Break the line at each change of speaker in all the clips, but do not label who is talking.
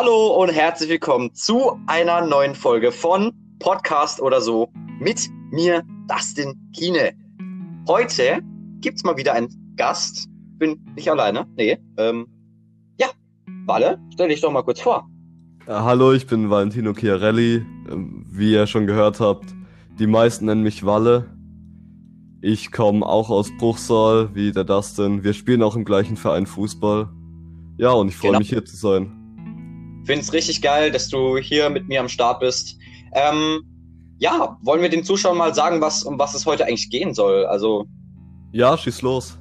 Hallo und herzlich willkommen zu einer neuen Folge von Podcast oder so mit mir, Dustin Kiene. Heute gibt's mal wieder einen Gast. Bin nicht alleine. Nee. Ähm, ja, Walle, stell dich doch mal kurz vor.
Ja, hallo, ich bin Valentino Chiarelli. Ähm, Wie ihr schon gehört habt, die meisten nennen mich Walle. Ich komme auch aus Bruchsal, wie der Dustin. Wir spielen auch im gleichen Verein Fußball. Ja, und ich freue
Genau.
mich hier zu sein.
Find's richtig geil, dass du hier mit mir am Start bist. Ähm, ja, wollen wir den Zuschauern mal sagen, was, um was es heute eigentlich gehen soll? Also,
Ja, schieß los.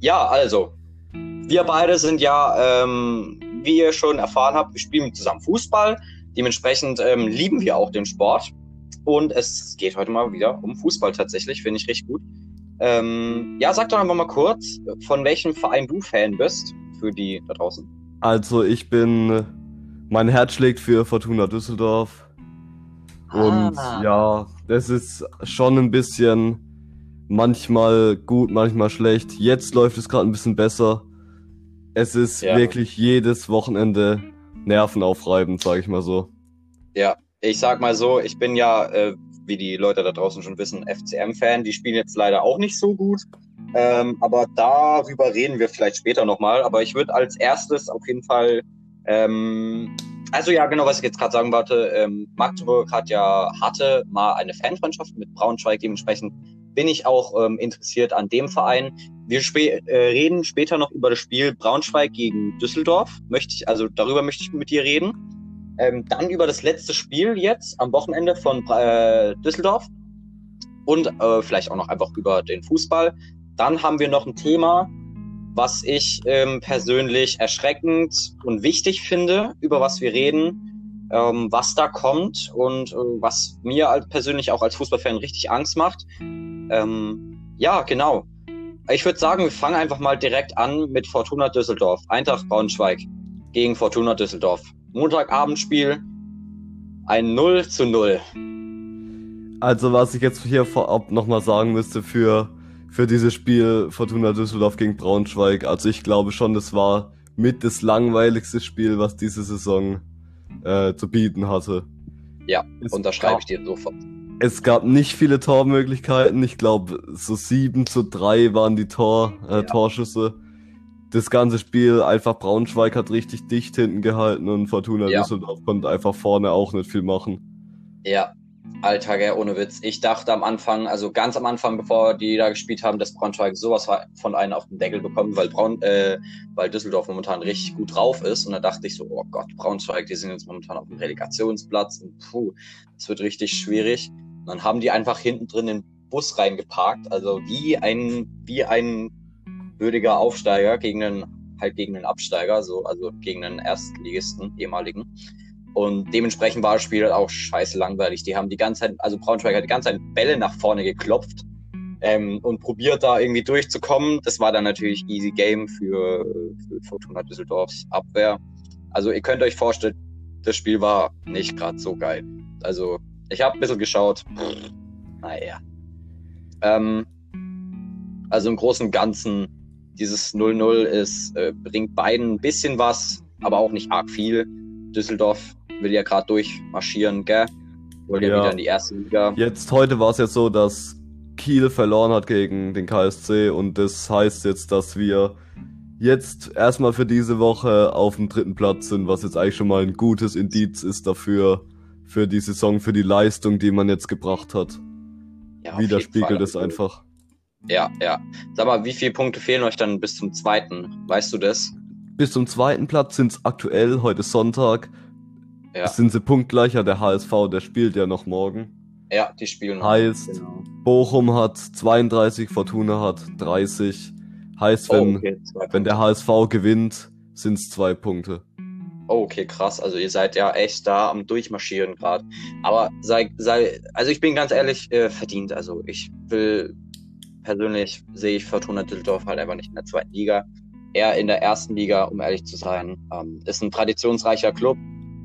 Ja, also, wir beide sind ja, ähm, wie ihr schon erfahren habt, wir spielen zusammen Fußball. Dementsprechend ähm, lieben wir auch den Sport. Und es geht heute mal wieder um Fußball tatsächlich, finde ich richtig gut. Ähm, ja, sag doch einfach mal kurz, von welchem Verein du Fan bist, für die da draußen.
Also, ich bin. Mein Herz schlägt für Fortuna Düsseldorf. Und
Ah.
ja, das ist schon ein bisschen manchmal gut, manchmal schlecht. Jetzt läuft es gerade ein bisschen besser. Es ist
Ja.
wirklich jedes Wochenende nervenaufreibend, sage ich mal so.
Ja, ich sag mal so, ich bin ja, äh, wie die Leute da draußen schon wissen, FCM-Fan. Die spielen jetzt leider auch nicht so gut. Ähm, aber darüber reden wir vielleicht später nochmal. Aber ich würde als erstes auf jeden Fall, ähm, also ja, genau, was ich jetzt gerade sagen wollte, ähm, Magdeburg hat ja, hatte mal eine Fanfreundschaft mit Braunschweig. Dementsprechend bin ich auch ähm, interessiert an dem Verein. Wir spä äh, reden später noch über das Spiel Braunschweig gegen Düsseldorf. Möchte ich, also darüber möchte ich mit dir reden. Ähm, dann über das letzte Spiel jetzt am Wochenende von äh, Düsseldorf und äh, vielleicht auch noch einfach über den Fußball. Dann haben wir noch ein Thema, was ich ähm, persönlich erschreckend und wichtig finde, über was wir reden, ähm, was da kommt und äh, was mir als, persönlich auch als Fußballfan richtig Angst macht. Ähm, ja, genau. Ich würde sagen, wir fangen einfach mal direkt an mit Fortuna Düsseldorf. Eintracht Braunschweig gegen Fortuna Düsseldorf. Montagabendspiel, ein 0 zu 0.
Also, was ich jetzt hier vorab nochmal sagen müsste für, für dieses Spiel Fortuna Düsseldorf gegen Braunschweig, also ich glaube schon, das war mit das langweiligste Spiel, was diese Saison äh, zu bieten hatte.
Ja,
Es
unterschreibe
gab-
ich dir sofort.
Es gab nicht viele Tormöglichkeiten. Ich glaube, so 7 zu 3 waren die Tor, äh,
Ja.
Torschüsse. Das ganze Spiel, einfach Braunschweig hat richtig dicht hinten gehalten und Fortuna
Ja.
Düsseldorf konnte einfach vorne auch nicht viel machen.
Ja, Alter, gell, ohne Witz. Ich dachte am Anfang, also ganz am Anfang, bevor die da gespielt haben, dass Braunschweig sowas von einen auf den Deckel bekommt, weil Braun, äh, weil Düsseldorf momentan richtig gut drauf ist. Und da dachte ich so, oh Gott, Braunschweig, die sind jetzt momentan auf dem Relegationsplatz und puh, das wird richtig schwierig. Und dann haben die einfach hinten drin den Bus reingeparkt, also wie ein, wie ein würdiger Aufsteiger gegen einen, halt gegen einen Absteiger, so, also gegen einen Erstligisten, ehemaligen. Und dementsprechend war das Spiel auch scheiße langweilig. Die haben die ganze Zeit, also Braunschweig hat die ganze Zeit Bälle nach vorne geklopft ähm, und probiert da irgendwie durchzukommen. Das war dann natürlich easy game für, für Fortuna Düsseldorfs Abwehr. Also ihr könnt euch vorstellen, das Spiel war nicht gerade so geil. Also ich habe ein bisschen geschaut. Pff, naja. Ähm, also im Großen und Ganzen, dieses 0-0 ist, äh, bringt beiden ein bisschen was, aber auch nicht arg viel. Düsseldorf will ja gerade durchmarschieren, gell? Wollt ja
Ja.
wieder in die erste Liga.
Jetzt, heute war es jetzt so, dass Kiel verloren hat gegen den KSC und das heißt jetzt, dass wir jetzt erstmal für diese Woche auf dem dritten Platz sind, was jetzt eigentlich schon mal ein gutes Indiz ist dafür, für die Saison, für die Leistung, die man jetzt gebracht hat.
Ja,
Widerspiegelt es einfach.
Ja, ja. Sag mal, wie viele Punkte fehlen euch dann bis zum zweiten? Weißt du das?
Bis zum zweiten Platz sind es aktuell, heute Sonntag,
Ja.
sind sie punktgleicher. Der HSV, der spielt ja noch morgen.
Ja, die spielen.
Heißt,
Genau.
Bochum hat 32, Fortuna hat 30. Heißt,
Oh,
wenn,
okay, zwei
wenn der. HSV gewinnt, sind es zwei Punkte.
Oh, okay, krass. Also ihr seid ja echt da am Durchmarschieren gerade. Aber sei, sei, also ich bin ganz ehrlich, äh, verdient. Also ich will persönlich sehe ich Fortuna Düsseldorf halt einfach nicht in der zweiten Liga. Eher in der ersten Liga, um ehrlich zu sein. Ähm, ist ein traditionsreicher Club.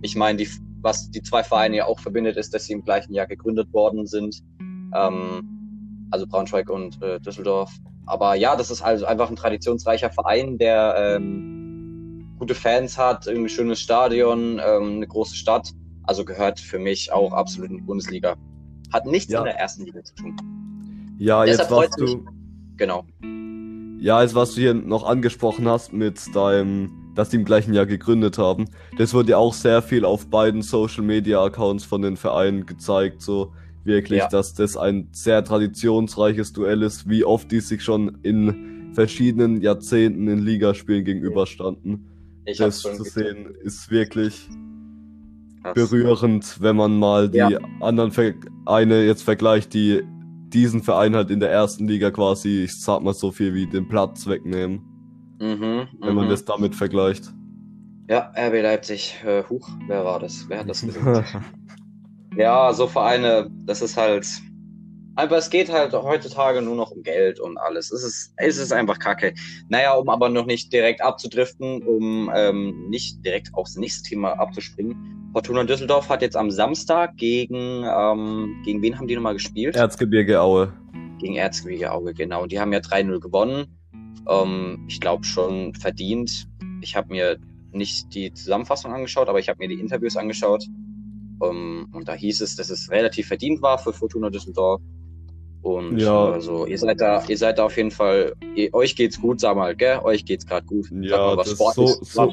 Ich meine, die, was die zwei Vereine ja auch verbindet, ist, dass sie im gleichen Jahr gegründet worden sind. Ähm, also Braunschweig und äh, Düsseldorf. Aber ja, das ist also einfach ein traditionsreicher Verein, der ähm, gute Fans hat, irgendwie schönes Stadion, ähm, eine große Stadt. Also gehört für mich auch absolut in die Bundesliga. Hat nichts
Ja.
in der ersten Liga zu tun.
Ja,
Deshalb
jetzt
mich.
du.
Genau.
Ja, jetzt was du hier noch angesprochen hast mit deinem, dass die im gleichen Jahr gegründet haben. Das wurde ja auch sehr viel auf beiden Social Media Accounts von den Vereinen gezeigt, so wirklich,
Ja.
dass das ein sehr traditionsreiches Duell ist, wie oft die sich schon in verschiedenen Jahrzehnten in Ligaspielen gegenüberstanden.
Ich
das zu sehen ist wirklich
Krass.
berührend, wenn man mal die
Ja.
anderen Vereine jetzt vergleicht, die diesen Verein halt in der ersten Liga quasi, ich sag mal so viel wie den Platz wegnehmen,
Mhm,
wenn man
mhm.
das damit vergleicht.
Ja, RB Leipzig. Äh, huch, wer war das? Wer hat das gesagt? ja, so Vereine, das ist halt. Aber es geht halt heutzutage nur noch um Geld und alles. Es ist, es ist einfach kacke. Naja, um aber noch nicht direkt abzudriften, um ähm, nicht direkt aufs nächste Thema abzuspringen. Fortuna Düsseldorf hat jetzt am Samstag gegen, ähm, gegen wen haben die nochmal gespielt?
Erzgebirge Aue.
gegen Erzgebirge Auge, genau. Die haben ja 3-0 gewonnen. Ähm, ich glaube schon verdient. Ich habe mir nicht die Zusammenfassung angeschaut, aber ich habe mir die Interviews angeschaut. Ähm, und da hieß es, dass es relativ verdient war für Fortuna Düsseldorf. Und
Ja.
also ihr seid da, ihr seid da auf jeden Fall, ihr, euch geht's gut, sag mal, gell? Euch geht's gerade gut.
Ja,
mal,
so-
ist,
so-.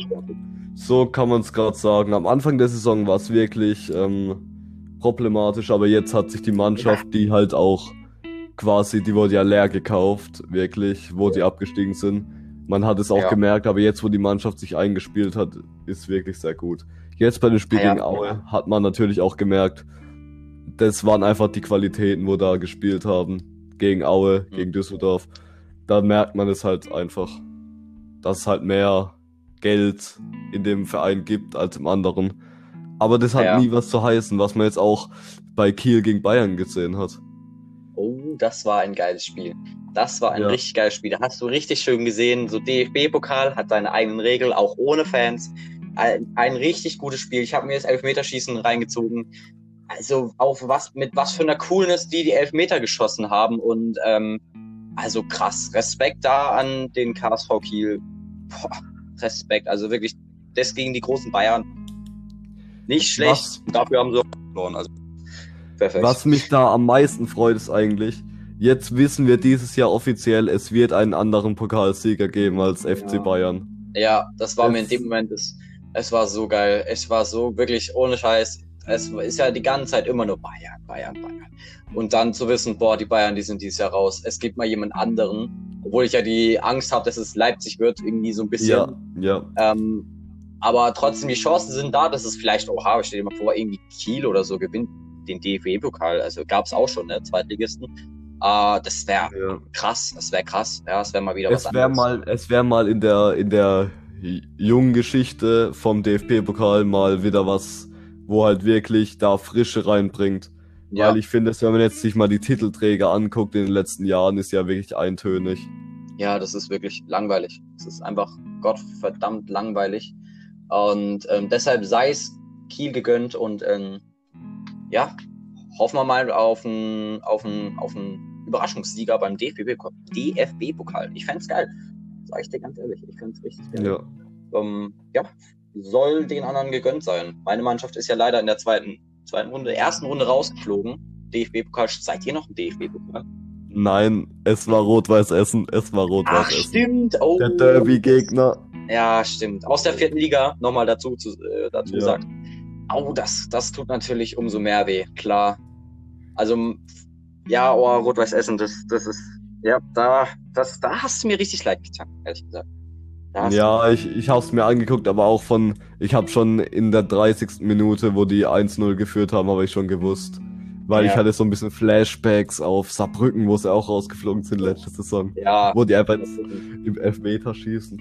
So kann man es gerade sagen. Am Anfang der Saison war es wirklich ähm, problematisch, aber jetzt hat sich die Mannschaft, die halt auch quasi, die wurde ja leer gekauft, wirklich, wo die abgestiegen sind. Man hat es auch
Ja.
gemerkt, aber jetzt, wo die Mannschaft sich eingespielt hat, ist wirklich sehr gut. Jetzt bei dem Spiel
ja.
gegen Aue hat man natürlich auch gemerkt, das waren einfach die Qualitäten, wo da gespielt haben. Gegen Aue,
Mhm.
gegen Düsseldorf. Da merkt man es halt einfach, dass es halt mehr Geld in dem Verein gibt als im anderen. Aber das hat
Ja.
nie was zu heißen, was man jetzt auch bei Kiel gegen Bayern gesehen hat.
Das war ein geiles Spiel. Das war ein
Ja.
richtig geiles Spiel. Da hast du richtig schön gesehen, so DFB-Pokal hat seine eigenen Regeln, auch ohne Fans. Ein, ein richtig gutes Spiel. Ich habe mir das Elfmeterschießen reingezogen. Also auf was mit was für einer Coolness die die Elfmeter geschossen haben und ähm, also krass. Respekt da an den KSV Kiel. Boah, Respekt. Also wirklich das gegen die großen Bayern. Nicht schlecht.
Was-
Dafür haben sie auch verloren. Also perfekt.
Was mich da am meisten freut, ist eigentlich, jetzt wissen wir dieses Jahr offiziell, es wird einen anderen Pokalsieger geben als FC
Ja.
Bayern.
Ja, das war mir in dem Moment, es, es war so geil. Es war so wirklich ohne Scheiß. Es ist ja die ganze Zeit immer nur Bayern, Bayern, Bayern. Und dann zu wissen, boah, die Bayern, die sind dieses Jahr raus. Es gibt mal jemand anderen. Obwohl ich ja die Angst habe, dass es Leipzig wird, irgendwie so ein bisschen.
Ja, ja.
Ähm, aber trotzdem, die Chancen sind da, dass es vielleicht, oha, stell dir mal vor, irgendwie Kiel oder so gewinnt den DFB-Pokal. Also gab's auch schon, ne? Zweitligisten. Äh, das wäre
ja.
krass. Das wäre krass. Ja, das wäre mal wieder was
Es wäre
anderes.
mal, es wäre mal in der, in der jungen Geschichte vom DFB-Pokal mal wieder was, wo halt wirklich da Frische reinbringt.
ja.
Weil ich finde, dass wenn man jetzt sich mal die Titelträger anguckt in den letzten Jahren, ist ja wirklich eintönig.
Ja, das ist wirklich langweilig. Es ist einfach gottverdammt langweilig. Und ähm, deshalb sei es Kiel gegönnt und ähm, ja, hoffen wir mal auf einen auf einen- auf einen Überraschungssieger beim DFB-Pokal. DFB-Pokal. Ich fänd's geil. Sag ich dir ganz ehrlich. Ich fänd's richtig geil.
Ja.
Ähm, ja, soll den anderen gegönnt sein. Meine Mannschaft ist ja leider in der zweiten, zweiten Runde, ersten Runde rausgeflogen. DFB-Pokal. Seid ihr noch im DFB-Pokal?
Nein, es war Rot-Weiß Essen, es war Rot-Weiß Essen.
stimmt. Oh,
Der Derby-Gegner.
Ja, stimmt. Aus der vierten Liga nochmal dazu, zu, äh, dazu
Ja.
sagt. Au, das, das tut natürlich umso mehr weh, klar. Also, ja, oh, Rot-Weiß Essen, das, das ist, ja, da, das, da hast du mir richtig leid getan, ehrlich gesagt.
Ja, ich, ich habe es mir angeguckt, aber auch von, ich habe schon in der 30. Minute, wo die 1-0 geführt haben, habe ich schon gewusst. Weil
Ja.
ich hatte so ein bisschen Flashbacks auf Saarbrücken, wo sie auch rausgeflogen sind letzte Saison.
ja,
Wo die einfach jetzt im Elfmeter schießen.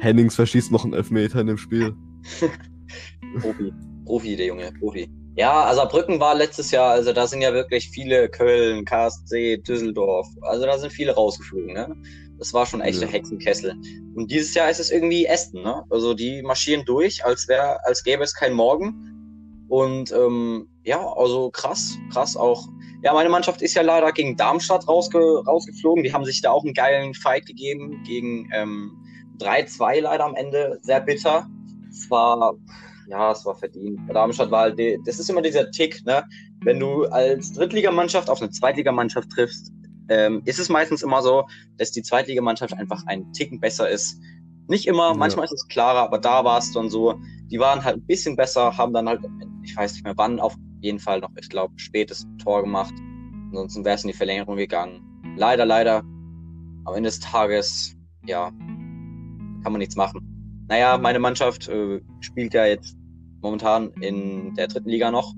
Hennings verschießt noch einen Elfmeter in dem Spiel.
Profi, Profi, der Junge, Profi. Ja, also Brücken war letztes Jahr, also da sind ja wirklich viele Köln, KSC, Düsseldorf, also da sind viele rausgeflogen, ne? Das war schon echter
Ja.
Hexenkessel. Und dieses Jahr ist es irgendwie Esten, ne? Also die marschieren durch, als wäre, als gäbe es kein Morgen. Und ähm, ja, also krass, krass auch. Ja, meine Mannschaft ist ja leider gegen Darmstadt rausge rausgeflogen. Die haben sich da auch einen geilen Fight gegeben gegen ähm, 3-2 leider am Ende, sehr bitter. Es war, ja, es war verdient. Darmstadt war halt, das ist immer dieser Tick, ne? Wenn du als Drittligamannschaft auf eine Zweitligamannschaft triffst, ähm, ist es meistens immer so, dass die Zweitligamannschaft einfach ein Ticken besser ist. Nicht immer, manchmal ist es klarer, aber da war es dann so, die waren halt ein bisschen besser, haben dann halt, ich weiß nicht mehr wann, auf jeden Fall noch, ich glaube, spätes Tor gemacht. Ansonsten wäre es in die Verlängerung gegangen. Leider, leider. Am Ende des Tages, ja, kann man nichts machen. Naja, meine Mannschaft äh, spielt ja jetzt momentan in der dritten Liga noch.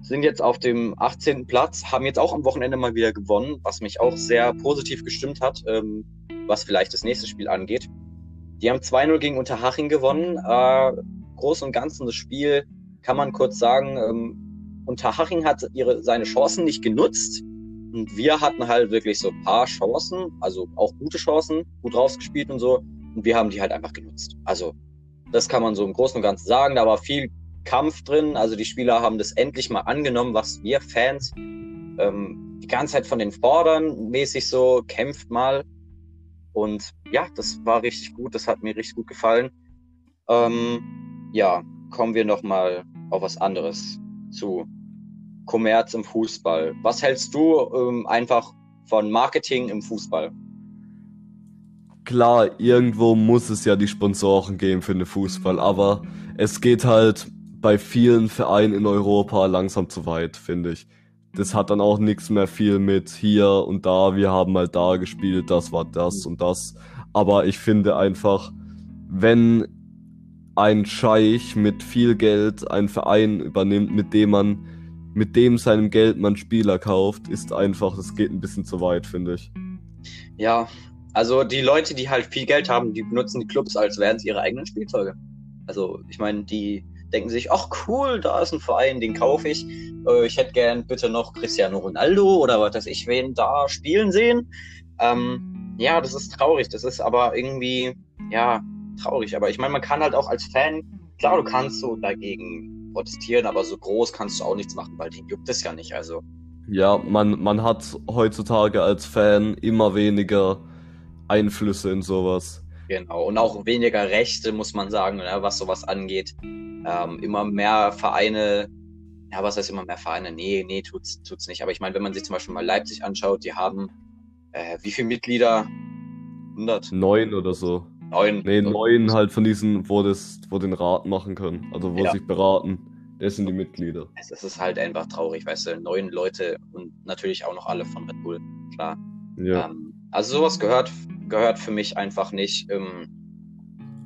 Sind jetzt auf dem 18. Platz, haben jetzt auch am Wochenende mal wieder gewonnen, was mich auch sehr positiv gestimmt hat, ähm, was vielleicht das nächste Spiel angeht. Die haben 2-0 gegen Unterhaching gewonnen. Äh, Groß und Ganzen das Spiel kann man kurz sagen, ähm, Unterhaching hat ihre, seine Chancen nicht genutzt. Und wir hatten halt wirklich so ein paar Chancen, also auch gute Chancen, gut rausgespielt und so. Und wir haben die halt einfach genutzt. Also, das kann man so im Großen und Ganzen sagen. Da war viel Kampf drin. Also, die Spieler haben das endlich mal angenommen, was wir Fans ähm, die ganze Zeit von den fordern, mäßig so, kämpft mal. Und ja, das war richtig gut. Das hat mir richtig gut gefallen. Ähm, ja, kommen wir nochmal auf was anderes zu Kommerz im Fußball. Was hältst du ähm, einfach von Marketing im Fußball?
Klar, irgendwo muss es ja die Sponsoren geben für den Fußball, aber es geht halt bei vielen Vereinen in Europa langsam zu weit, finde ich. Das hat dann auch nichts mehr viel mit hier und da, wir haben mal da gespielt, das war das und das. Aber ich finde einfach, wenn ein Scheich mit viel Geld einen Verein übernimmt, mit dem man, mit dem seinem Geld man Spieler kauft, ist einfach, das geht ein bisschen zu weit, finde ich.
Ja, also die Leute, die halt viel Geld haben, die benutzen die Clubs, als wären es ihre eigenen Spielzeuge. Also ich meine, die denken sich, ach cool, da ist ein Verein, den kaufe ich. Äh, ich hätte gern bitte noch Cristiano Ronaldo oder was weiß ich, wen da spielen sehen. Ähm, ja, das ist traurig. Das ist aber irgendwie, ja, traurig. Aber ich meine, man kann halt auch als Fan, klar, du kannst so dagegen protestieren, aber so groß kannst du auch nichts machen, weil den juckt es ja nicht. Also.
Ja, man, man hat heutzutage als Fan immer weniger Einflüsse in sowas.
Genau, und auch weniger Rechte, muss man sagen, ne, was sowas angeht. Ähm, immer mehr Vereine, ja, was heißt immer mehr Vereine? Nee, nee, tut's, tut's nicht. Aber ich meine, wenn man sich zum Beispiel mal Leipzig anschaut, die haben äh, wie viele Mitglieder?
100? Neun oder so.
Neun.
Nee, neun halt von diesen, wo, das, wo den Rat machen können. Also wo ja. sich beraten. Das sind die Mitglieder.
Es ist halt einfach traurig, weißt du, neun Leute und natürlich auch noch alle von Red Bull, klar. Ja. Ähm, also sowas gehört, gehört für mich einfach nicht. Ähm,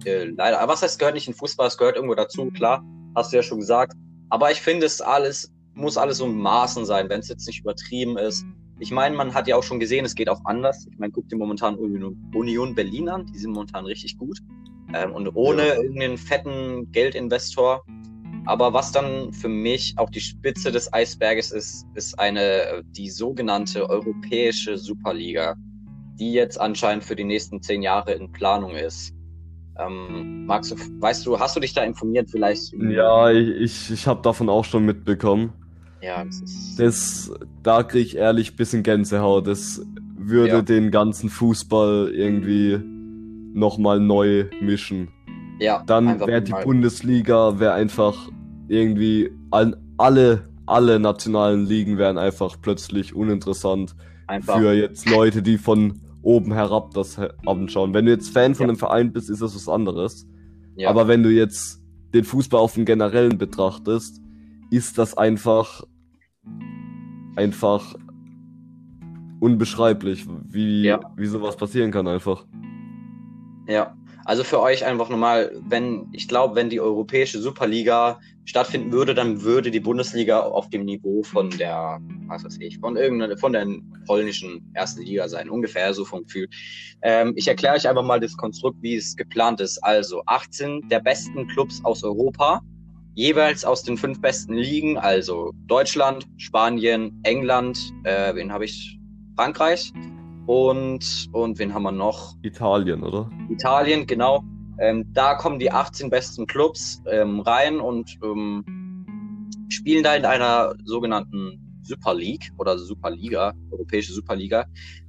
äh, leider, aber was heißt gehört nicht in Fußball? Es gehört irgendwo dazu, klar, hast du ja schon gesagt. Aber ich finde es alles, muss alles so in Maßen sein, wenn es jetzt nicht übertrieben ist. Ich meine, man hat ja auch schon gesehen, es geht auch anders. Ich meine, guck dir momentan Union Berlin an, die sind momentan richtig gut. Ähm, und ohne ja. irgendeinen fetten Geldinvestor. Aber was dann für mich auch die Spitze des Eisberges ist, ist eine, die sogenannte europäische Superliga, die jetzt anscheinend für die nächsten zehn Jahre in Planung ist. Ähm, magst du, weißt du, hast du dich da informiert vielleicht?
Ja, ich, ich, habe davon auch schon mitbekommen.
Ja, das ist.
Das, da kriege ich ehrlich ein bisschen Gänsehaut. Das würde ja. den ganzen Fußball irgendwie nochmal neu mischen.
Ja.
Dann wäre die Bundesliga, wäre einfach irgendwie an alle, alle nationalen Ligen wären einfach plötzlich uninteressant einfach. für jetzt Leute, die von oben herab das anschauen. Wenn du jetzt Fan von ja. einem Verein bist, ist das was anderes. Ja. Aber wenn du jetzt den Fußball auf dem generellen betrachtest, ist das einfach einfach unbeschreiblich, wie, ja. wie sowas passieren kann einfach.
Ja, also für euch einfach nochmal, wenn, ich glaube, wenn die europäische Superliga stattfinden würde, dann würde die Bundesliga auf dem Niveau von der, was weiß ich, von irgendeiner, von der polnischen ersten Liga sein, ungefähr so vom Gefühl. Ähm, ich erkläre euch einfach mal das Konstrukt, wie es geplant ist. Also 18 der besten Clubs aus Europa jeweils aus den fünf besten Ligen, also Deutschland, Spanien, England, äh, wen habe ich? Frankreich und, und wen haben wir noch?
Italien, oder?
Italien, genau. Ähm, da kommen die 18 besten Clubs ähm, rein und ähm, spielen da in einer sogenannten Super League oder Superliga, Europäische Superliga.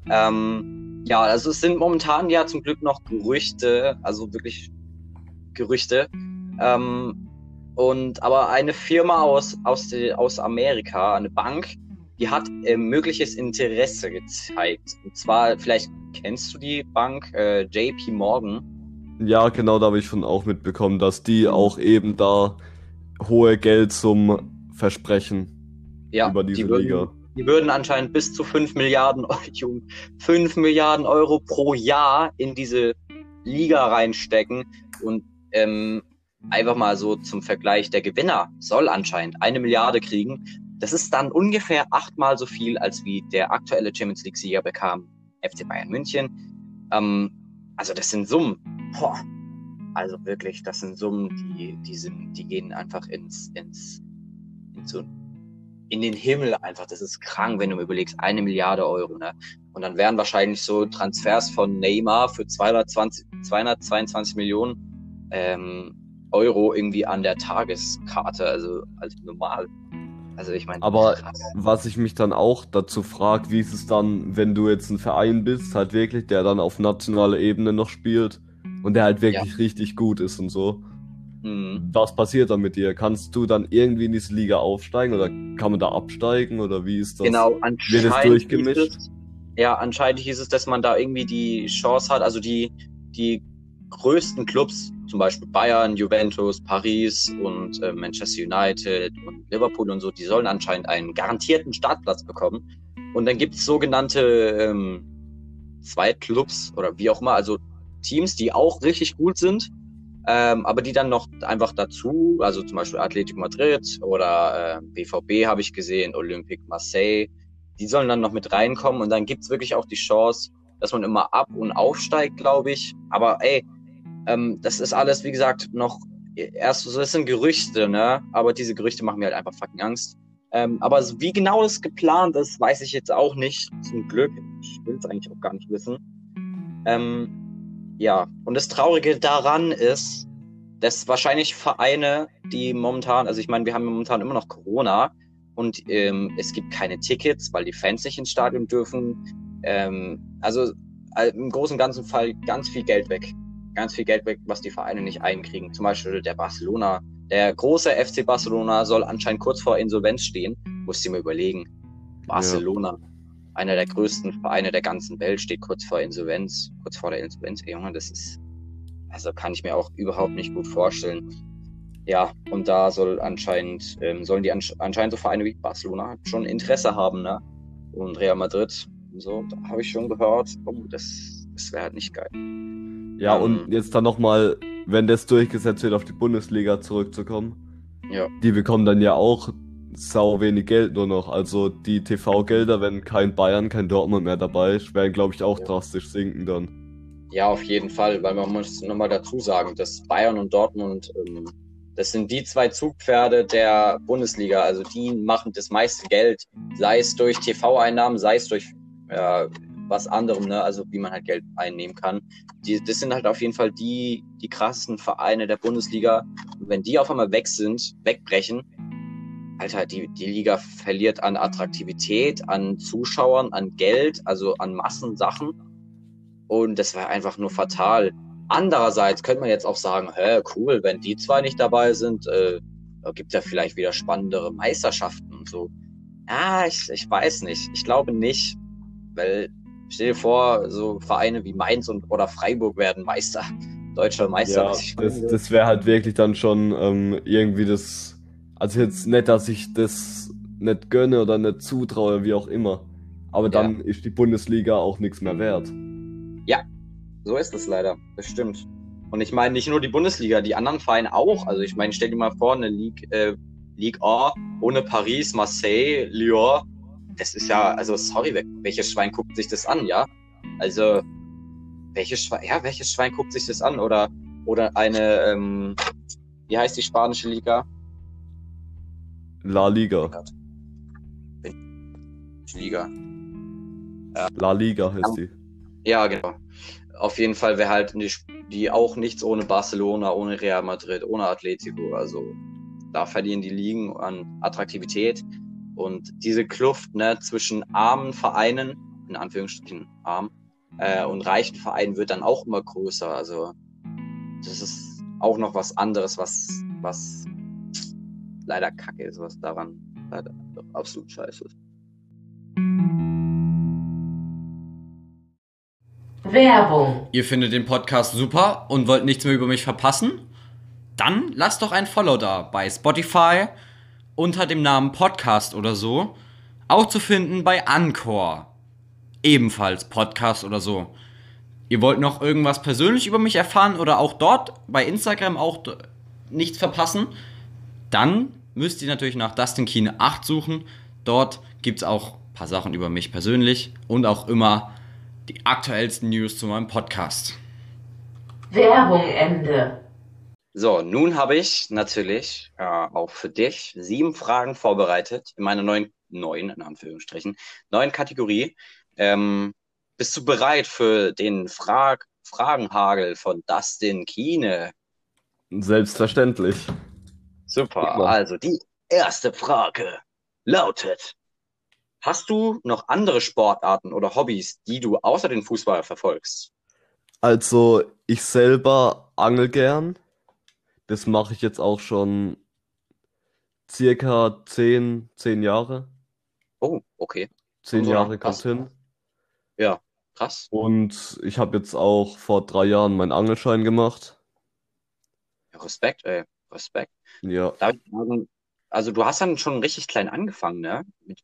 Ähm, ja, also es sind momentan ja zum Glück noch Gerüchte, also wirklich Gerüchte. Ähm, und aber eine Firma aus, aus, aus Amerika, eine Bank, die hat äh, mögliches Interesse gezeigt. Und zwar, vielleicht kennst du die Bank, äh, JP Morgan.
Ja, genau, da habe ich schon auch mitbekommen, dass die auch eben da hohe Geldsummen versprechen
ja, über diese die würden, Liga. Die würden anscheinend bis zu 5 Milliarden, 5 Milliarden Euro pro Jahr in diese Liga reinstecken. Und ähm, einfach mal so zum Vergleich, der Gewinner soll anscheinend eine Milliarde kriegen. Das ist dann ungefähr achtmal so viel, als wie der aktuelle Champions League-Sieger bekam, FC Bayern München. Ähm, also das sind Summen. Boah. Also wirklich, das sind Summen, die, die sind, die gehen einfach ins, ins, ins in den Himmel einfach. Das ist krank, wenn du mir überlegst, eine Milliarde Euro, ne? Und dann wären wahrscheinlich so Transfers von Neymar für 220, 222 Millionen ähm, Euro irgendwie an der Tageskarte, also als normal.
Also ich meine. Aber krass. was ich mich dann auch dazu frage, wie ist es dann, wenn du jetzt ein Verein bist, halt wirklich, der dann auf nationaler Ebene noch spielt und der halt wirklich ja. richtig gut ist und so. Mhm. Was passiert dann mit dir? Kannst du dann irgendwie in diese Liga aufsteigen oder kann man da absteigen oder wie ist das?
Genau, anscheinend. Wird es durchgemischt? Es, ja, anscheinend hieß es, dass man da irgendwie die Chance hat, also die, die größten Clubs, zum Beispiel Bayern, Juventus, Paris und äh, Manchester United und Liverpool und so, die sollen anscheinend einen garantierten Startplatz bekommen. Und dann gibt es sogenannte ähm, Zweitclubs oder wie auch immer, also Teams, die auch richtig gut sind, ähm, aber die dann noch einfach dazu, also zum Beispiel Atletico Madrid oder äh, BVB habe ich gesehen, Olympique Marseille, die sollen dann noch mit reinkommen und dann gibt's wirklich auch die Chance, dass man immer ab und aufsteigt, glaube ich. Aber ey, ähm, das ist alles, wie gesagt, noch erst so, das sind Gerüchte, ne? Aber diese Gerüchte machen mir halt einfach fucking Angst. Ähm, aber wie genau es geplant ist, weiß ich jetzt auch nicht. Zum Glück. Ich will es eigentlich auch gar nicht wissen. Ähm, ja, und das Traurige daran ist, dass wahrscheinlich Vereine, die momentan, also ich meine, wir haben momentan immer noch Corona und ähm, es gibt keine Tickets, weil die Fans nicht ins Stadion dürfen. Ähm, also im großen und ganzen Fall ganz viel Geld weg ganz viel Geld weg, was die Vereine nicht einkriegen. Zum Beispiel der Barcelona. Der große FC Barcelona soll anscheinend kurz vor Insolvenz stehen. Musst du mir überlegen. Barcelona, ja. einer der größten Vereine der ganzen Welt, steht kurz vor Insolvenz. Kurz vor der Insolvenz. Ey, Junge, das ist, also kann ich mir auch überhaupt nicht gut vorstellen. Ja, und da soll anscheinend, ähm, sollen die anscheinend so Vereine wie Barcelona schon Interesse haben, ne? Und Real Madrid, so, da habe ich schon gehört, oh, das, das wäre halt nicht geil.
Ja, und ähm. jetzt dann nochmal, wenn das durchgesetzt wird, auf die Bundesliga zurückzukommen. Ja. Die bekommen dann ja auch sau wenig Geld nur noch. Also die TV-Gelder, wenn kein Bayern, kein Dortmund mehr dabei ist, werden, glaube ich, auch ja. drastisch sinken dann.
Ja, auf jeden Fall, weil man muss nochmal dazu sagen, dass Bayern und Dortmund, ähm, das sind die zwei Zugpferde der Bundesliga. Also die machen das meiste Geld, sei es durch TV-Einnahmen, sei es durch ja, was anderem, ne? also wie man halt Geld einnehmen kann. Die, das sind halt auf jeden Fall die, die krassesten Vereine der Bundesliga. Und wenn die auf einmal weg sind, wegbrechen, Alter, die, die Liga verliert an Attraktivität, an Zuschauern, an Geld, also an Massensachen. Und das war einfach nur fatal. Andererseits könnte man jetzt auch sagen, hä, cool, wenn die zwei nicht dabei sind, äh, gibt ja vielleicht wieder spannendere Meisterschaften und so. Ja, ich, ich weiß nicht. Ich glaube nicht, weil Stell dir vor, so Vereine wie Mainz und oder Freiburg werden Meister, deutscher Meister.
Ja, das, das wäre halt wirklich dann schon ähm, irgendwie das. Also jetzt nicht, dass ich das nicht gönne oder nicht zutraue, wie auch immer. Aber dann ja. ist die Bundesliga auch nichts mehr wert.
Ja, so ist es leider. Das stimmt. Und ich meine nicht nur die Bundesliga, die anderen Vereine auch. Also ich meine, stell dir mal vor, eine League, äh, Ligue A ohne Paris, Marseille, Lyon, das ist ja, also sorry, welches Schwein guckt sich das an, ja? Also, welches Schwein, ja, welches Schwein guckt sich das an? Oder, oder eine, ähm, wie heißt die spanische Liga?
La Liga.
Liga.
Ja. La Liga heißt die.
Ja, genau. Auf jeden Fall wäre halt die, die auch nichts ohne Barcelona, ohne Real Madrid, ohne Atletico. Also da verlieren die Ligen an Attraktivität. Und diese Kluft ne, zwischen armen Vereinen, in Anführungsstrichen arm, äh, und reichen Verein wird dann auch immer größer. Also das ist auch noch was anderes, was, was leider kacke ist, was daran leider absolut scheiße ist.
Werbung. Ihr findet den Podcast super und wollt nichts mehr über mich verpassen? Dann lasst doch ein Follow da bei Spotify unter dem Namen Podcast oder so. Auch zu finden bei Anchor. Ebenfalls Podcast oder so. Ihr wollt noch irgendwas persönlich über mich erfahren oder auch dort bei Instagram auch nichts verpassen? Dann müsst ihr natürlich nach Dustin Kine 8 suchen. Dort gibt es auch ein paar Sachen über mich persönlich und auch immer die aktuellsten News zu meinem Podcast.
Werbung Ende. So, nun habe ich natürlich äh, auch für dich sieben Fragen vorbereitet in meiner neuen, neuen, in Anführungsstrichen, neuen Kategorie. Ähm, bist du bereit für den Frag Fragenhagel von Dustin Kiene?
Selbstverständlich.
Super. Also die erste Frage lautet: Hast du noch andere Sportarten oder Hobbys, die du außer den Fußball verfolgst?
Also, ich selber angel gern. Das mache ich jetzt auch schon circa 10, 10 Jahre.
Oh, okay.
10 so Jahre kommt hin.
Ja, krass.
Und ich habe jetzt auch vor drei Jahren meinen Angelschein gemacht.
Ja, Respekt, ey. Respekt.
Ja.
Darf ich sagen, also du hast dann schon richtig klein angefangen, ne? Mit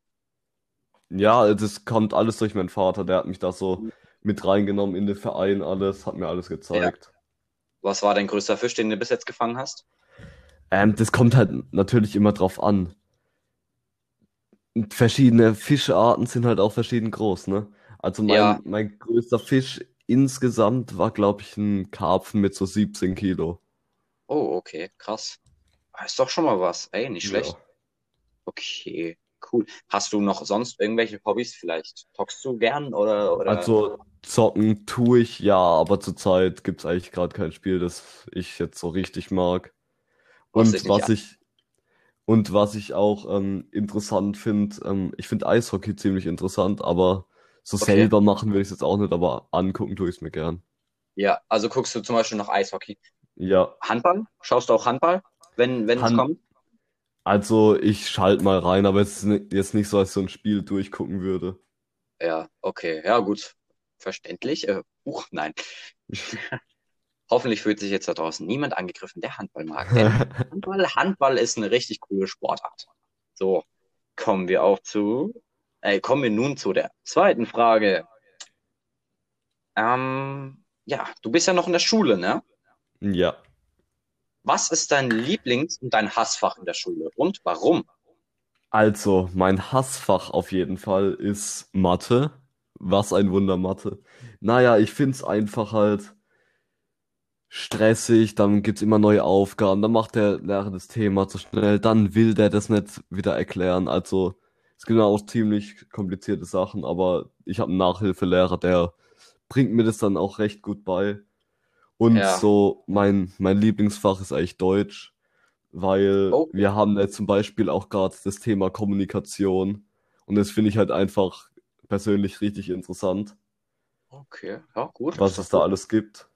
ja, das kommt alles durch meinen Vater. Der hat mich da so mit reingenommen in den Verein, alles, hat mir alles gezeigt. Ja.
Was war dein größter Fisch, den du bis jetzt gefangen hast?
Ähm, das kommt halt natürlich immer drauf an. Verschiedene Fischarten sind halt auch verschieden groß, ne? Also mein, ja. mein größter Fisch insgesamt war, glaube ich, ein Karpfen mit so 17 Kilo.
Oh, okay, krass. Ist doch schon mal was. Ey, nicht schlecht. Ja. Okay cool. Hast du noch sonst irgendwelche Hobbys vielleicht? Zockst du gern oder, oder?
Also zocken tue ich ja, aber zurzeit gibt es eigentlich gerade kein Spiel, das ich jetzt so richtig mag. Und was, was ich und was ich auch ähm, interessant finde, ähm, ich finde Eishockey ziemlich interessant, aber so okay. selber machen will ich es jetzt auch nicht, aber angucken tue ich es mir gern.
Ja, also guckst du zum Beispiel noch Eishockey.
Ja.
Handball? Schaust du auch Handball, wenn, wenn Hand es kommt?
Also ich schalte mal rein, aber es ist jetzt nicht so, als ich so ein Spiel durchgucken würde.
Ja, okay. Ja, gut. Verständlich. Äh, uch, nein. Hoffentlich fühlt sich jetzt da draußen niemand angegriffen, der Handball mag. Denn Handball, Handball ist eine richtig coole Sportart. So, kommen wir auch zu, äh, kommen wir nun zu der zweiten Frage. Ähm, ja, du bist ja noch in der Schule, ne?
Ja.
Was ist dein Lieblings- und dein Hassfach in der Schule und warum?
Also, mein Hassfach auf jeden Fall ist Mathe. Was ein Wunder Mathe. Naja, ich finde es einfach halt stressig, dann gibt es immer neue Aufgaben, dann macht der Lehrer das Thema zu schnell, dann will der das nicht wieder erklären. Also, es gibt auch ziemlich komplizierte Sachen, aber ich habe einen Nachhilfelehrer, der bringt mir das dann auch recht gut bei. Und ja. so mein, mein Lieblingsfach ist eigentlich Deutsch, weil oh. wir haben jetzt zum Beispiel auch gerade das Thema Kommunikation und das finde ich halt einfach persönlich richtig interessant.
Okay, ja, gut.
Was es da alles gibt.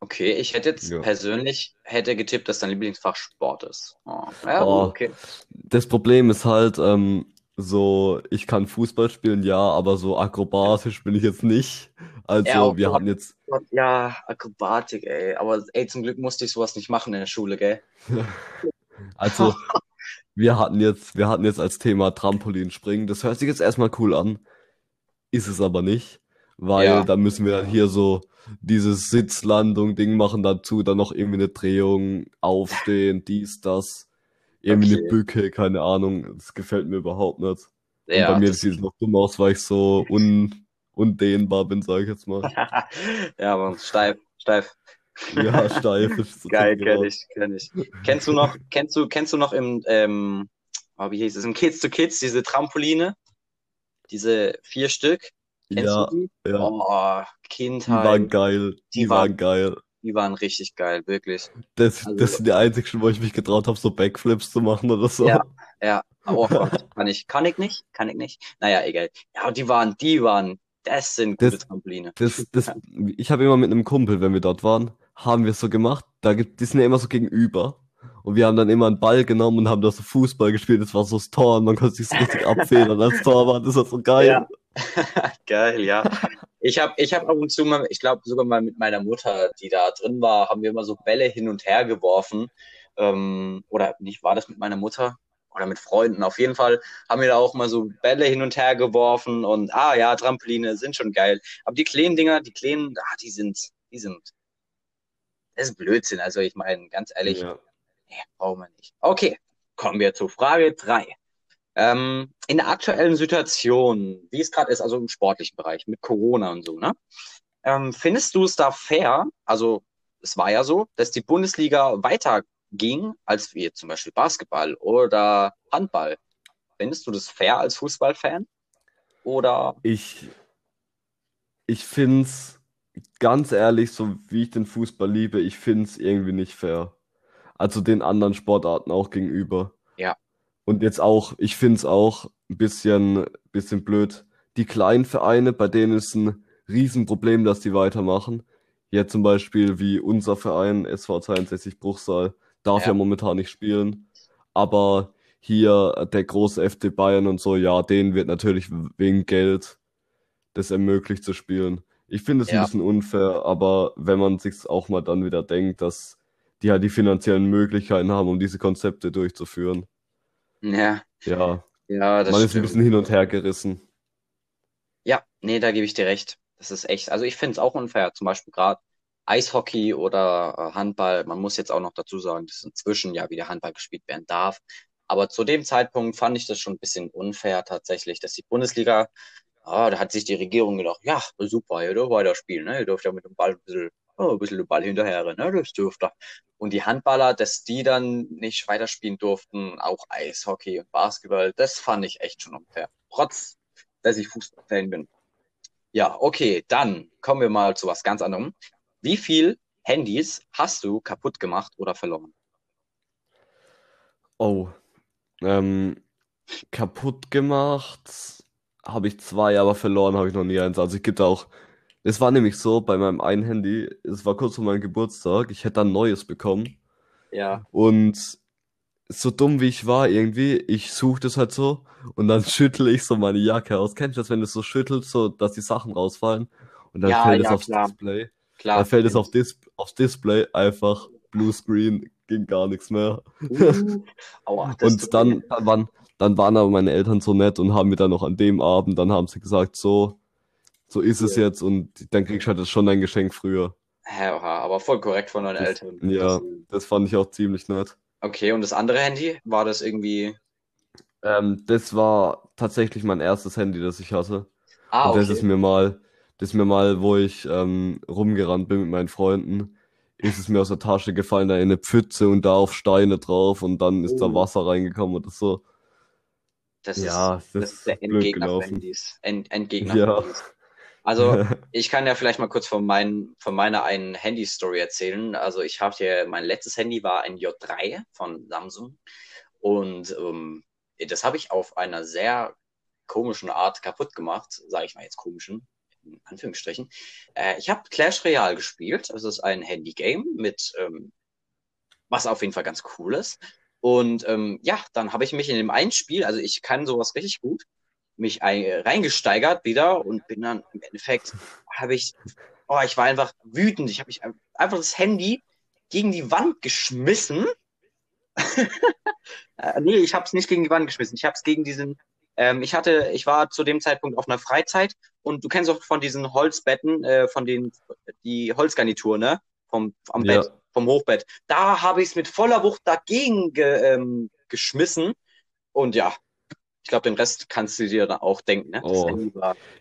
Okay, ich hätte jetzt ja. persönlich hätte getippt, dass dein Lieblingsfach Sport ist. Oh, ja, oh, okay.
Das Problem ist halt, ähm, so, ich kann Fußball spielen, ja, aber so akrobatisch bin ich jetzt nicht. Also, ja, wir hatten jetzt.
Ja, Akrobatik, ey. Aber ey, zum Glück musste ich sowas nicht machen in der Schule, gell?
also, wir hatten jetzt, wir hatten jetzt als Thema Trampolinspringen. Das hört sich jetzt erstmal cool an. Ist es aber nicht. Weil ja. da müssen wir dann hier so dieses Sitzlandung-Ding machen, dazu dann noch irgendwie eine Drehung, aufstehen, dies, das irgendwie okay. eine Bücke, keine Ahnung. Das gefällt mir überhaupt nicht. Ja, bei mir sieht es noch dumm aus, weil ich so un, undehnbar bin, sage ich jetzt mal.
ja, aber steif, steif.
Ja, steif ist
so Geil, kenn ich, kenn ich. Kennst du noch, kennst du, kennst du noch im, ähm, oh, wie hieß es, im Kids to Kids, diese Trampoline? Diese vier Stück?
Kennst ja, du die? Ja.
Oh, Kindheit.
Die waren geil. Die, die waren, waren geil
die waren richtig geil, wirklich.
Das, also, das sind die einzigen, wo ich mich getraut habe, so Backflips zu machen oder so.
Ja, ja. Oh Gott, kann ich, kann ich nicht, kann ich nicht. Naja, egal. Ja, die waren, die waren, Das sind gute das, Trampoline.
Das, das, ich habe immer mit einem Kumpel, wenn wir dort waren, haben wir es so gemacht. Da gibt, die sind ja immer so gegenüber. Und wir haben dann immer einen Ball genommen und haben da so Fußball gespielt. Das war so das Tor und man konnte sich so richtig abfedern als Torwart. Das war so geil. Ja.
geil, ja. Ich habe ich hab ab und zu mal, ich glaube sogar mal mit meiner Mutter, die da drin war, haben wir immer so Bälle hin und her geworfen. Ähm, oder nicht, war das mit meiner Mutter? Oder mit Freunden. Auf jeden Fall haben wir da auch mal so Bälle hin und her geworfen und ah ja, Trampoline sind schon geil. Aber die kleinen Dinger, die kleinen, ah, die sind, die sind, das ist Blödsinn. Also ich meine, ganz ehrlich, ja. nee, brauchen wir nicht. Okay, kommen wir zu Frage drei. Ähm, in der aktuellen Situation, wie es gerade ist, also im sportlichen Bereich mit Corona und so, ne? Ähm, findest du es da fair? Also es war ja so, dass die Bundesliga weiterging als wie zum Beispiel Basketball oder Handball. Findest du das fair als Fußballfan? Oder?
Ich, ich finde es ganz ehrlich, so wie ich den Fußball liebe, ich finde es irgendwie nicht fair. Also den anderen Sportarten auch gegenüber. Und jetzt auch, ich finde es auch ein bisschen, bisschen blöd. Die kleinen Vereine, bei denen ist ein Riesenproblem, dass die weitermachen. Jetzt zum Beispiel wie unser Verein SV 62 Bruchsal darf ja. ja momentan nicht spielen. Aber hier der große FC Bayern und so, ja, denen wird natürlich wegen Geld das ermöglicht zu spielen. Ich finde es ja. ein bisschen unfair, aber wenn man sich auch mal dann wieder denkt, dass die halt die finanziellen Möglichkeiten haben, um diese Konzepte durchzuführen,
ja.
Ja.
Ja,
das Man ist ein bisschen hin und her gerissen.
Ja, nee, da gebe ich dir recht. Das ist echt, also ich finde es auch unfair. Zum Beispiel gerade Eishockey oder äh, Handball. Man muss jetzt auch noch dazu sagen, dass inzwischen ja wieder Handball gespielt werden darf. Aber zu dem Zeitpunkt fand ich das schon ein bisschen unfair tatsächlich, dass die Bundesliga, ah, da hat sich die Regierung gedacht, ja, super, ihr dürft weiterspielen, ne? ihr dürft ja mit dem Ball ein bisschen, oh, ein bisschen den Ball hinterher, ne? das dürft ihr. Und die Handballer, dass die dann nicht weiterspielen durften, auch Eishockey und Basketball, das fand ich echt schon unfair. Trotz, dass ich Fußballfan bin. Ja, okay, dann kommen wir mal zu was ganz anderem. Wie viel Handys hast du kaputt gemacht oder verloren?
Oh, ähm, kaputt gemacht habe ich zwei, aber verloren habe ich noch nie eins. Also ich gibt auch es war nämlich so, bei meinem einen Handy, es war kurz vor meinem Geburtstag, ich hätte ein neues bekommen.
Ja.
Und so dumm wie ich war irgendwie, ich suche das halt so und dann schüttle ich so meine Jacke aus. Kennst du das, wenn du so schüttelst, so dass die Sachen rausfallen und dann ja, fällt ja, es aufs klar. Display? Klar. Dann fällt es auf Dis aufs Display einfach Blue Screen, ging gar nichts mehr. Uh, aua, und dann, dann, waren, dann waren aber meine Eltern so nett und haben mir dann noch an dem Abend, dann haben sie gesagt, so, so ist es jetzt und dann kriegst du halt schon dein Geschenk früher.
Ja, aber voll korrekt von deinen
das,
Eltern.
Ja, das fand ich auch ziemlich nett.
Okay, und das andere Handy, war das irgendwie?
Ähm, das war tatsächlich mein erstes Handy, das ich hatte.
Ah,
und
das
ist mir mal, das ist mir mal, wo ich ähm, rumgerannt bin mit meinen Freunden, ist es mir aus der Tasche gefallen, da in eine Pfütze und da auf Steine drauf und dann ist oh. da Wasser reingekommen oder so.
Das ja, ist, das, das ist der Endgegner Handys. End, Endgegner ja. Handys. Also ich kann ja vielleicht mal kurz von, mein, von meiner einen Handy-Story erzählen. Also ich habe hier, mein letztes Handy war ein J3 von Samsung und ähm, das habe ich auf einer sehr komischen Art kaputt gemacht, sage ich mal jetzt komischen, in Anführungsstrichen. Äh, ich habe Clash Royale gespielt. Das ist ein Handy-Game mit, ähm, was auf jeden Fall ganz cool ist. Und ähm, ja, dann habe ich mich in dem einen Spiel, also ich kann sowas richtig gut, mich ein, reingesteigert wieder und bin dann im Endeffekt habe ich, oh, ich war einfach wütend. Ich habe mich einfach das Handy gegen die Wand geschmissen. äh, nee, ich habe es nicht gegen die Wand geschmissen. Ich habe es gegen diesen. Ähm, ich hatte, ich war zu dem Zeitpunkt auf einer Freizeit und du kennst auch von diesen Holzbetten, äh, von den die Holzgarnitur, ne? Vom am ja. Bett, vom Hochbett. Da habe ich es mit voller Wucht dagegen ge, ähm, geschmissen und ja, ich glaube, den Rest kannst du dir dann auch denken. Ne?
Oh.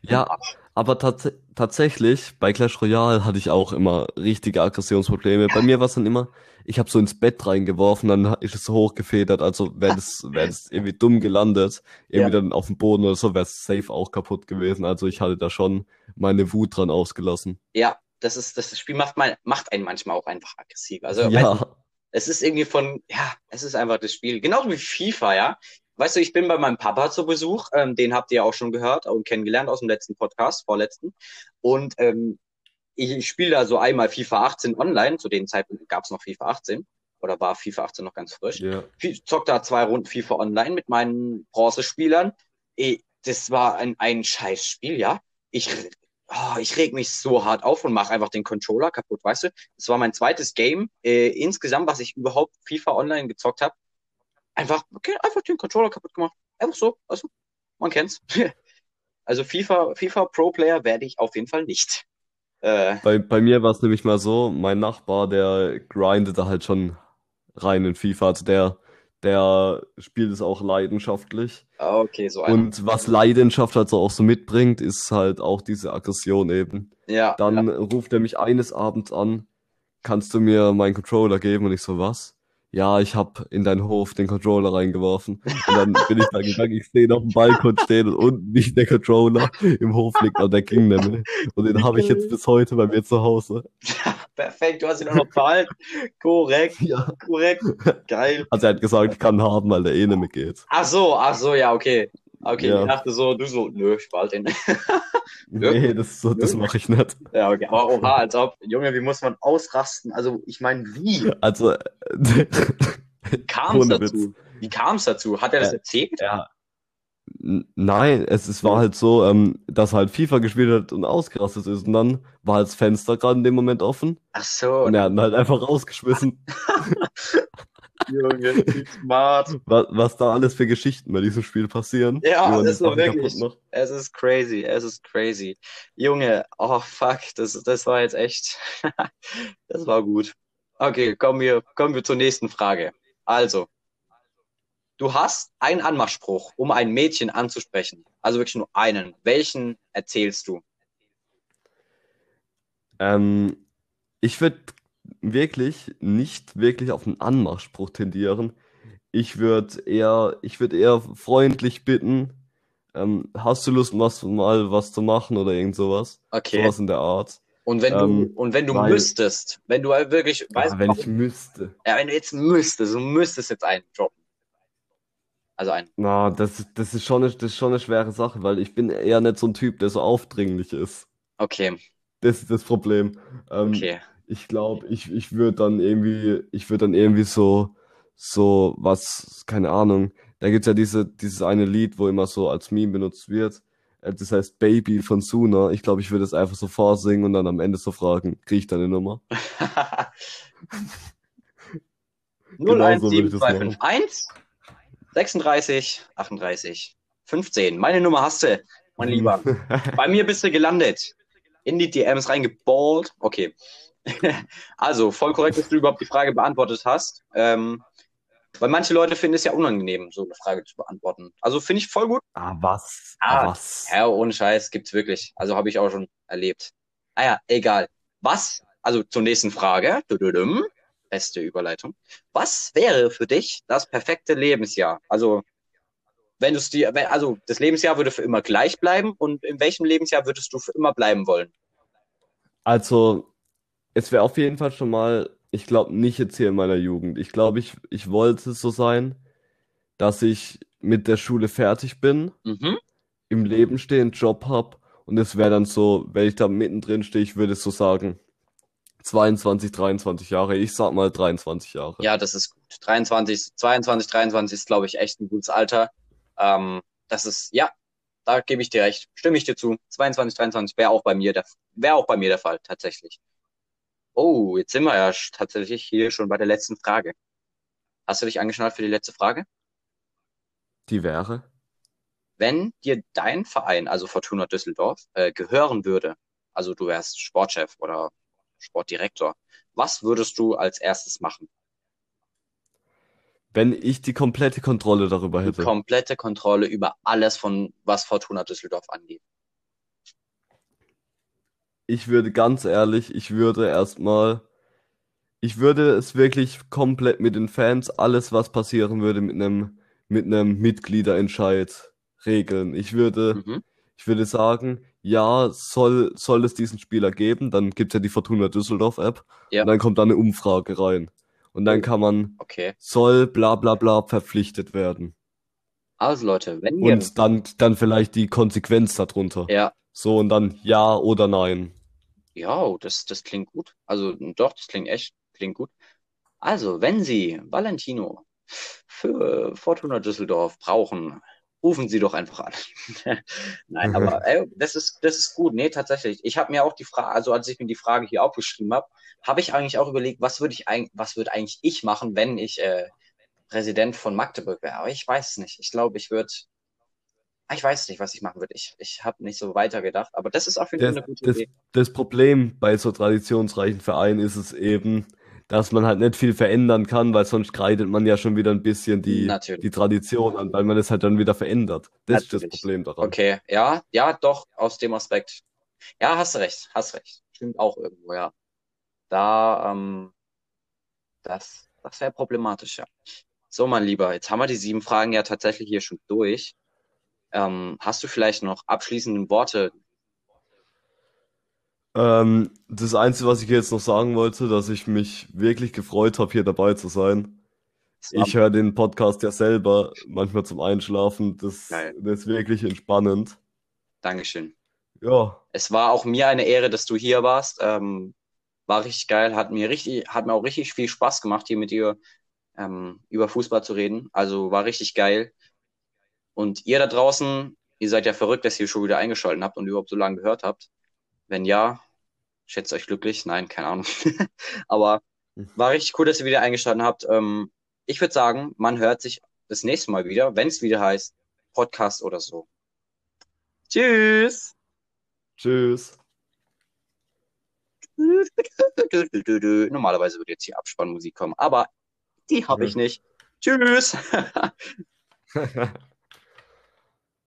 Ja, aber tats tatsächlich, bei Clash Royale hatte ich auch immer richtige Aggressionsprobleme. Bei mir war es dann immer, ich habe so ins Bett reingeworfen, dann ist es so hochgefedert, also wäre das, wär das irgendwie dumm gelandet, irgendwie ja. dann auf dem Boden oder so, wäre es safe auch kaputt gewesen. Also ich hatte da schon meine Wut dran ausgelassen.
Ja, das ist, das Spiel macht, mal, macht einen manchmal auch einfach aggressiv. Also ja. es ist irgendwie von, ja, es ist einfach das Spiel. Genauso wie FIFA, ja. Weißt du, ich bin bei meinem Papa zu Besuch, ähm, den habt ihr auch schon gehört und kennengelernt aus dem letzten Podcast, vorletzten. Und ähm, ich, spiele da so einmal FIFA 18 online, zu dem Zeitpunkt gab es noch FIFA 18 oder war FIFA 18 noch ganz frisch.
Ja.
Ich zock da zwei Runden FIFA online mit meinen Bronzespielern. Das war ein, ein scheiß Spiel, ja. Ich, oh, ich reg mich so hart auf und mache einfach den Controller kaputt, weißt du? Das war mein zweites Game äh, insgesamt, was ich überhaupt FIFA online gezockt habe. Einfach, okay, einfach den Controller kaputt gemacht. Einfach so, du? Man kennt's. also FIFA, FIFA Pro Player werde ich auf jeden Fall nicht.
Äh, bei, bei mir war es nämlich mal so, mein Nachbar, der grindete halt schon rein in FIFA. Also der, der spielt es auch leidenschaftlich.
Ah, okay, so.
Und was Leidenschaft halt so auch so mitbringt, ist halt auch diese Aggression eben.
Ja.
Dann
ja.
ruft er mich eines Abends an, kannst du mir meinen Controller geben? Und ich so, was? Ja, ich habe in deinen Hof den Controller reingeworfen. Und dann bin ich da gegangen, ich sehe auf dem Balkon stehen und unten nicht der Controller. Im Hof liegt noch der King nämlich. Und den habe ich jetzt bis heute bei mir zu Hause.
Ja, perfekt, du hast ihn auch noch behalten. Korrekt.
Ja.
Korrekt. Geil.
Also er hat gesagt, ich kann haben, weil der eh nicht mehr geht.
Ach so, ach so, ja, okay. Okay, ja. ich dachte so, du so, nö, ich behalte den.
nee, das, so, das mache ich nicht.
Ja, okay, aber oha, als ob, Junge, wie muss man ausrasten? Also, ich meine, wie?
Also,
wie kam es dazu? Wie kam es dazu? Hat er das erzählt?
Ja. Nein, es, es war halt so, ähm, dass halt FIFA gespielt hat und ausgerastet ist. Und dann war halt das Fenster gerade in dem Moment offen.
Ach so.
Und er hat ihn halt einfach rausgeschmissen.
Junge, smart.
Was, was da alles für Geschichten bei diesem Spiel passieren.
Ja, das ist wirklich. Es ist crazy, es ist crazy. Junge, oh fuck, das, das war jetzt echt. das war gut. Okay, kommen wir, kommen wir zur nächsten Frage. Also, du hast einen Anmachspruch, um ein Mädchen anzusprechen. Also wirklich nur einen. Welchen erzählst du?
Ähm, ich würde wirklich nicht wirklich auf einen Anmachspruch tendieren. Ich würde eher, ich würde eher freundlich bitten, ähm, hast du Lust, was, mal was zu machen oder irgend sowas?
Okay.
Sowas in der Art.
Und wenn ähm, du, und wenn du weil, müsstest, wenn du halt wirklich
weißt, ja, wenn warum, ich müsste.
Ja, wenn du jetzt müsstest, du müsstest jetzt einen droppen. Also einen.
Na, das, das, ist schon eine, das ist schon eine schwere Sache, weil ich bin eher nicht so ein Typ, der so aufdringlich ist.
Okay.
Das ist das Problem. Ähm,
okay
ich glaube, ich, ich würde dann irgendwie, ich würde dann irgendwie so, so was, keine Ahnung, da gibt's ja diese, dieses eine Lied, wo immer so als Meme benutzt wird. Äh, das heißt Baby von Suna. Ich glaube, ich würde es einfach so vorsingen und dann am Ende so fragen, kriege ich deine Nummer?
01751 36 38 15. Meine Nummer hast du, mein Lieber. Bei mir bist du gelandet. In die DMs reingeballt. Okay. also, voll korrekt, dass du überhaupt die Frage beantwortet hast. Ähm, weil manche Leute finden es ja unangenehm, so eine Frage zu beantworten. Also finde ich voll gut.
Ah, was?
Ah, ah was? Ja, ohne Scheiß gibt's wirklich. Also habe ich auch schon erlebt. Ah ja, egal. Was? Also zur nächsten Frage. Beste Überleitung. Was wäre für dich das perfekte Lebensjahr? Also, wenn du es dir, also das Lebensjahr würde für immer gleich bleiben und in welchem Lebensjahr würdest du für immer bleiben wollen?
Also, es wäre auf jeden Fall schon mal, ich glaube nicht jetzt hier in meiner Jugend. Ich glaube, ich, ich wollte es so sein, dass ich mit der Schule fertig bin,
mhm.
im Leben stehe, einen Job habe und es wäre dann so, wenn ich da mittendrin stehe, ich würde es so sagen, 22, 23 Jahre. Ich sag mal 23 Jahre.
Ja, das ist gut. 23, 22, 23 ist, glaube ich, echt ein gutes Alter. Ähm, das ist, ja, da gebe ich dir recht. Stimme ich dir zu. 22, 23 wäre auch bei mir der, wäre auch bei mir der Fall, tatsächlich. Oh, jetzt sind wir ja tatsächlich hier schon bei der letzten Frage. Hast du dich angeschnallt für die letzte Frage?
Die wäre?
Wenn dir dein Verein, also Fortuna Düsseldorf, äh, gehören würde, also du wärst Sportchef oder Sportdirektor, was würdest du als erstes machen?
Wenn ich die komplette Kontrolle darüber hätte.
Die komplette Kontrolle über alles von was Fortuna Düsseldorf angeht
ich würde ganz ehrlich, ich würde erstmal, ich würde es wirklich komplett mit den Fans, alles was passieren würde, mit einem, mit einem Mitgliederentscheid regeln. Ich würde, mhm. ich würde sagen, ja, soll, soll es diesen Spieler geben, dann gibt's ja die Fortuna Düsseldorf App
ja.
und dann kommt da eine Umfrage rein. Und dann oh. kann man,
okay.
soll bla bla bla verpflichtet werden.
Also Leute, wenn
ihr... Und dann, dann vielleicht die Konsequenz darunter.
Ja.
So, und dann ja oder nein.
Ja, das, das klingt gut. Also doch, das klingt echt, klingt gut. Also, wenn Sie Valentino für Fortuna Düsseldorf brauchen, rufen Sie doch einfach an. Nein, aber ey, das ist das ist gut. Nee, tatsächlich. Ich habe mir auch die Frage, also als ich mir die Frage hier aufgeschrieben habe, habe ich eigentlich auch überlegt, was würde ich eigentlich, was würde eigentlich ich machen, wenn ich äh, Präsident von Magdeburg wäre. Aber ich weiß es nicht. Ich glaube, ich würde ich weiß nicht, was ich machen würde. Ich, ich habe nicht so weiter gedacht, aber das ist auf jeden Fall eine gute
das,
Idee.
Das Problem bei so traditionsreichen Vereinen ist es eben, dass man halt nicht viel verändern kann, weil sonst kreidet man ja schon wieder ein bisschen die, die Tradition an, weil man es halt dann wieder verändert. Das Natürlich. ist das Problem daran.
Okay, ja, ja, doch, aus dem Aspekt. Ja, hast du recht, hast recht. Stimmt auch irgendwo, ja. Da, ähm, das, das wäre problematisch, ja. So, mein Lieber, jetzt haben wir die sieben Fragen ja tatsächlich hier schon durch. Ähm, hast du vielleicht noch abschließende Worte
ähm, das Einzige, was ich jetzt noch sagen wollte, dass ich mich wirklich gefreut habe, hier dabei zu sein. Ich höre den Podcast ja selber manchmal zum Einschlafen. Das, das ist wirklich entspannend.
Dankeschön.
Ja.
Es war auch mir eine Ehre, dass du hier warst. Ähm, war richtig geil, hat mir richtig, hat mir auch richtig viel Spaß gemacht, hier mit dir ähm, über Fußball zu reden. Also war richtig geil. Und ihr da draußen, ihr seid ja verrückt, dass ihr schon wieder eingeschaltet habt und überhaupt so lange gehört habt. Wenn ja, schätzt euch glücklich. Nein, keine Ahnung. Aber war richtig cool, dass ihr wieder eingeschaltet habt. Ähm, ich würde sagen, man hört sich das nächste Mal wieder, wenn es wieder heißt Podcast oder so. Tschüss.
Tschüss.
Normalerweise würde jetzt hier Abspannmusik kommen, aber die habe ich nicht. Tschüss.